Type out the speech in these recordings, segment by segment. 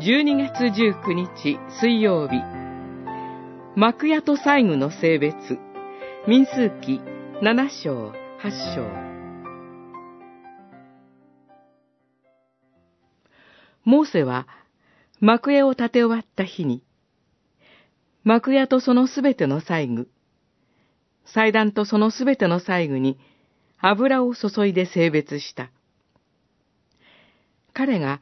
12月19日水曜日、幕屋と細具の性別、民数記7章8章。モーセは幕屋を建て終わった日に、幕屋とそのすべての細具、祭壇とそのすべての細具に油を注いで性別した。彼が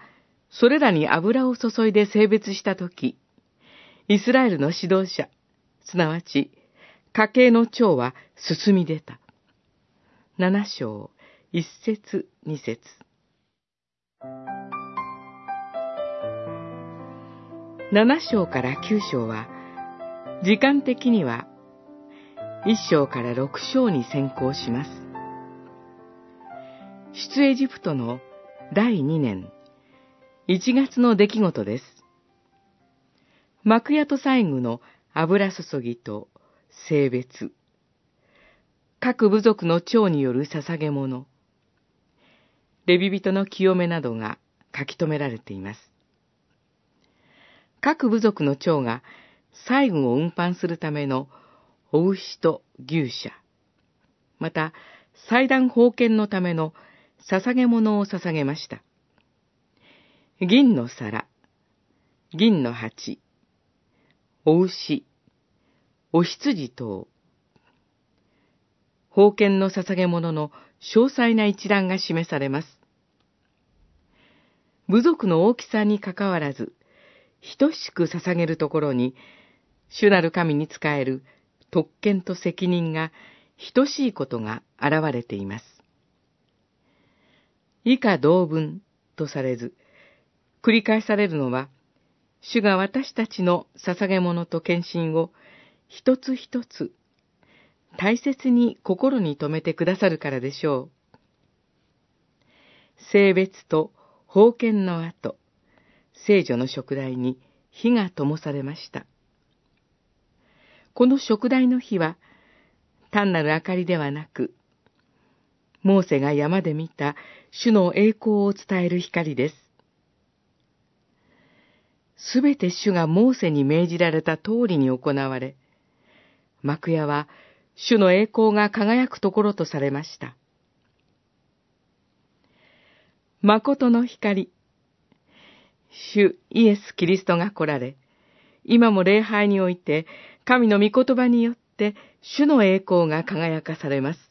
それらに油を注いで性別したとき、イスラエルの指導者、すなわち家計の長は進み出た。七章、一節、二節。七章から九章は、時間的には一章から六章に先行します。出エジプトの第二年、一月の出来事です。幕屋と細具の油注ぎと性別、各部族の長による捧げ物、レビ人の清めなどが書き留められています。各部族の長が細具を運搬するためのお牛と牛舎、また祭壇封建のための捧げ物を捧げました。銀の皿、銀の鉢、お牛、お羊等、封建の捧げ物の詳細な一覧が示されます。部族の大きさにかかわらず、等しく捧げるところに、主なる神に仕える特権と責任が等しいことが現れています。以下同文とされず、繰り返されるのは、主が私たちの捧げ物と献身を一つ一つ大切に心に留めてくださるからでしょう。性別と封建の後、聖女の食台に火が灯されました。この食台の火は、単なる明かりではなく、モーセが山で見た主の栄光を伝える光です。すべて主がモーセに命じられた通りに行われ、幕屋は主の栄光が輝くところとされました。誠の光、主イエス・キリストが来られ、今も礼拝において神の御言葉によって主の栄光が輝かされます。